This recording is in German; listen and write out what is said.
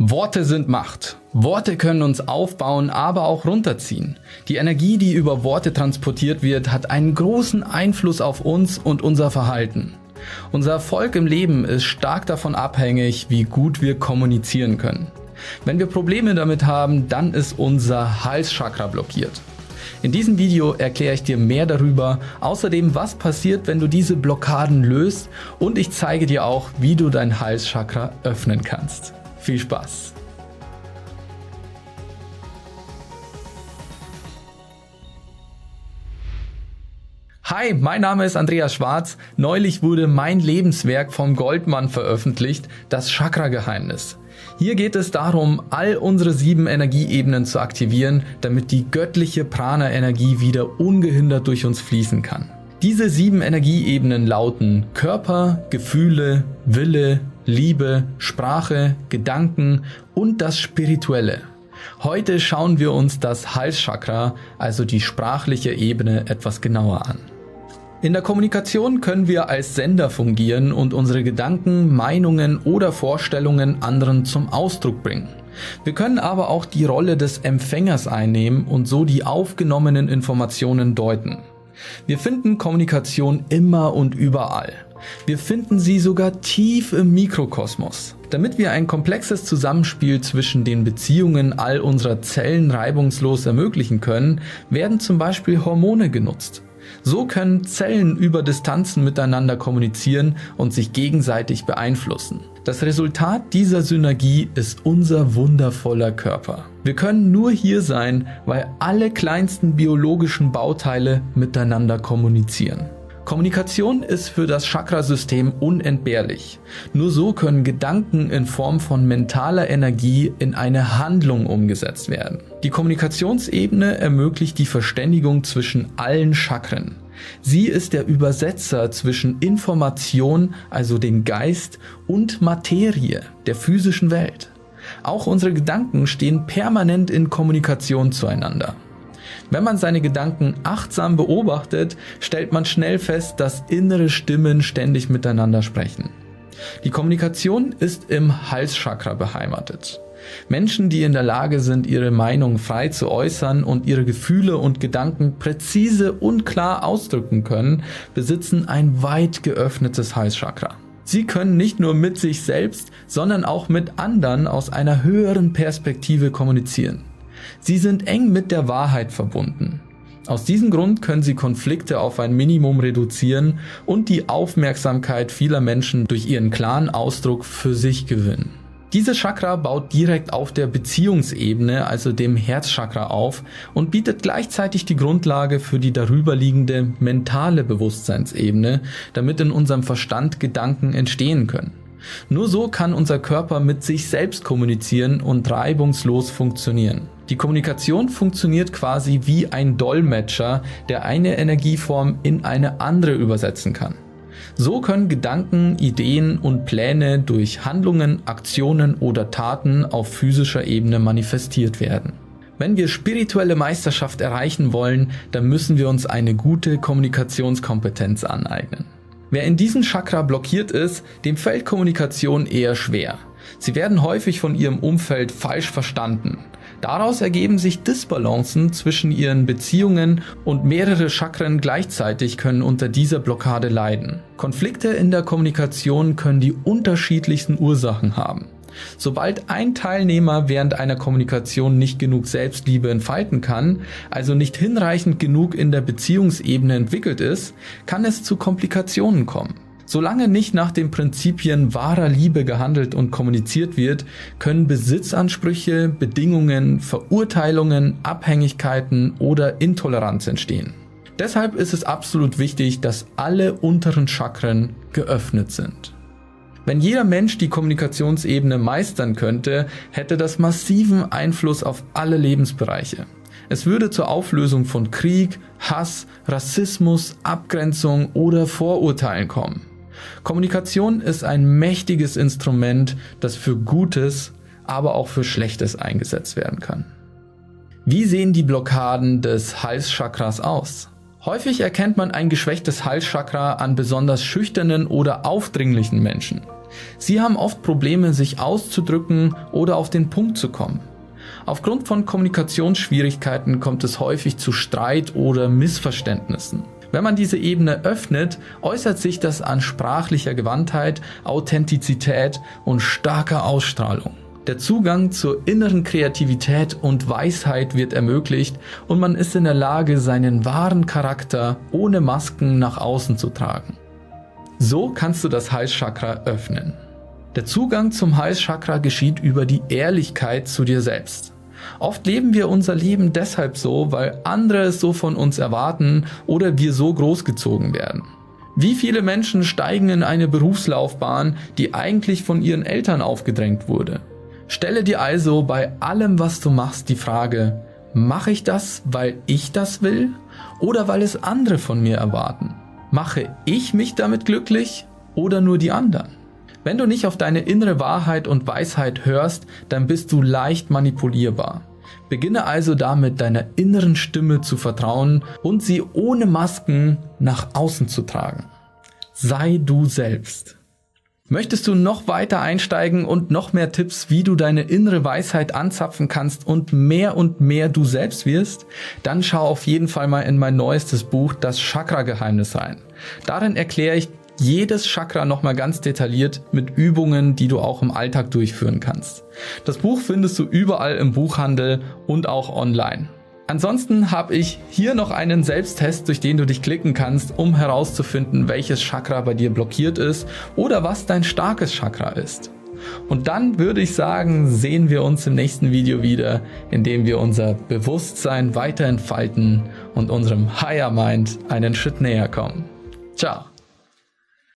Worte sind Macht. Worte können uns aufbauen, aber auch runterziehen. Die Energie, die über Worte transportiert wird, hat einen großen Einfluss auf uns und unser Verhalten. Unser Erfolg im Leben ist stark davon abhängig, wie gut wir kommunizieren können. Wenn wir Probleme damit haben, dann ist unser Halschakra blockiert. In diesem Video erkläre ich dir mehr darüber, außerdem was passiert, wenn du diese Blockaden löst und ich zeige dir auch, wie du dein Halschakra öffnen kannst. Viel Spaß! Hi, mein Name ist Andreas Schwarz. Neulich wurde mein Lebenswerk vom Goldmann veröffentlicht, das Chakra-Geheimnis. Hier geht es darum, all unsere sieben Energieebenen zu aktivieren, damit die göttliche Prana-Energie wieder ungehindert durch uns fließen kann. Diese sieben Energieebenen lauten Körper, Gefühle, Wille, Liebe, Sprache, Gedanken und das Spirituelle. Heute schauen wir uns das Halschakra, also die sprachliche Ebene, etwas genauer an. In der Kommunikation können wir als Sender fungieren und unsere Gedanken, Meinungen oder Vorstellungen anderen zum Ausdruck bringen. Wir können aber auch die Rolle des Empfängers einnehmen und so die aufgenommenen Informationen deuten. Wir finden Kommunikation immer und überall. Wir finden sie sogar tief im Mikrokosmos. Damit wir ein komplexes Zusammenspiel zwischen den Beziehungen all unserer Zellen reibungslos ermöglichen können, werden zum Beispiel Hormone genutzt. So können Zellen über Distanzen miteinander kommunizieren und sich gegenseitig beeinflussen. Das Resultat dieser Synergie ist unser wundervoller Körper. Wir können nur hier sein, weil alle kleinsten biologischen Bauteile miteinander kommunizieren. Kommunikation ist für das Chakrasystem unentbehrlich. Nur so können Gedanken in Form von mentaler Energie in eine Handlung umgesetzt werden. Die Kommunikationsebene ermöglicht die Verständigung zwischen allen Chakren. Sie ist der Übersetzer zwischen Information, also den Geist, und Materie, der physischen Welt. Auch unsere Gedanken stehen permanent in Kommunikation zueinander. Wenn man seine Gedanken achtsam beobachtet, stellt man schnell fest, dass innere Stimmen ständig miteinander sprechen. Die Kommunikation ist im Halschakra beheimatet. Menschen, die in der Lage sind, ihre Meinung frei zu äußern und ihre Gefühle und Gedanken präzise und klar ausdrücken können, besitzen ein weit geöffnetes Halschakra. Sie können nicht nur mit sich selbst, sondern auch mit anderen aus einer höheren Perspektive kommunizieren. Sie sind eng mit der Wahrheit verbunden. Aus diesem Grund können sie Konflikte auf ein Minimum reduzieren und die Aufmerksamkeit vieler Menschen durch ihren klaren Ausdruck für sich gewinnen. Dieses Chakra baut direkt auf der Beziehungsebene, also dem Herzchakra auf und bietet gleichzeitig die Grundlage für die darüberliegende mentale Bewusstseinsebene, damit in unserem Verstand Gedanken entstehen können. Nur so kann unser Körper mit sich selbst kommunizieren und reibungslos funktionieren. Die Kommunikation funktioniert quasi wie ein Dolmetscher, der eine Energieform in eine andere übersetzen kann. So können Gedanken, Ideen und Pläne durch Handlungen, Aktionen oder Taten auf physischer Ebene manifestiert werden. Wenn wir spirituelle Meisterschaft erreichen wollen, dann müssen wir uns eine gute Kommunikationskompetenz aneignen. Wer in diesem Chakra blockiert ist, dem fällt Kommunikation eher schwer. Sie werden häufig von ihrem Umfeld falsch verstanden. Daraus ergeben sich Disbalancen zwischen ihren Beziehungen und mehrere Chakren gleichzeitig können unter dieser Blockade leiden. Konflikte in der Kommunikation können die unterschiedlichsten Ursachen haben. Sobald ein Teilnehmer während einer Kommunikation nicht genug Selbstliebe entfalten kann, also nicht hinreichend genug in der Beziehungsebene entwickelt ist, kann es zu Komplikationen kommen. Solange nicht nach den Prinzipien wahrer Liebe gehandelt und kommuniziert wird, können Besitzansprüche, Bedingungen, Verurteilungen, Abhängigkeiten oder Intoleranz entstehen. Deshalb ist es absolut wichtig, dass alle unteren Chakren geöffnet sind. Wenn jeder Mensch die Kommunikationsebene meistern könnte, hätte das massiven Einfluss auf alle Lebensbereiche. Es würde zur Auflösung von Krieg, Hass, Rassismus, Abgrenzung oder Vorurteilen kommen. Kommunikation ist ein mächtiges Instrument, das für Gutes, aber auch für Schlechtes eingesetzt werden kann. Wie sehen die Blockaden des Halschakras aus? Häufig erkennt man ein geschwächtes Halschakra an besonders schüchternen oder aufdringlichen Menschen. Sie haben oft Probleme, sich auszudrücken oder auf den Punkt zu kommen. Aufgrund von Kommunikationsschwierigkeiten kommt es häufig zu Streit oder Missverständnissen. Wenn man diese Ebene öffnet, äußert sich das an sprachlicher Gewandtheit, Authentizität und starker Ausstrahlung. Der Zugang zur inneren Kreativität und Weisheit wird ermöglicht und man ist in der Lage, seinen wahren Charakter ohne Masken nach außen zu tragen. So kannst du das Halschakra öffnen. Der Zugang zum Halschakra geschieht über die Ehrlichkeit zu dir selbst. Oft leben wir unser Leben deshalb so, weil andere es so von uns erwarten oder wir so großgezogen werden. Wie viele Menschen steigen in eine Berufslaufbahn, die eigentlich von ihren Eltern aufgedrängt wurde? Stelle dir also bei allem, was du machst, die Frage, mache ich das, weil ich das will oder weil es andere von mir erwarten? Mache ich mich damit glücklich oder nur die anderen? Wenn du nicht auf deine innere Wahrheit und Weisheit hörst, dann bist du leicht manipulierbar. Beginne also damit, deiner inneren Stimme zu vertrauen und sie ohne Masken nach außen zu tragen. Sei du selbst. Möchtest du noch weiter einsteigen und noch mehr Tipps, wie du deine innere Weisheit anzapfen kannst und mehr und mehr du selbst wirst? Dann schau auf jeden Fall mal in mein neuestes Buch, das Chakra-Geheimnis rein. Darin erkläre ich jedes Chakra nochmal ganz detailliert mit Übungen, die du auch im Alltag durchführen kannst. Das Buch findest du überall im Buchhandel und auch online. Ansonsten habe ich hier noch einen Selbsttest, durch den du dich klicken kannst, um herauszufinden, welches Chakra bei dir blockiert ist oder was dein starkes Chakra ist. Und dann würde ich sagen, sehen wir uns im nächsten Video wieder, in dem wir unser Bewusstsein weiter entfalten und unserem Higher Mind einen Schritt näher kommen. Ciao.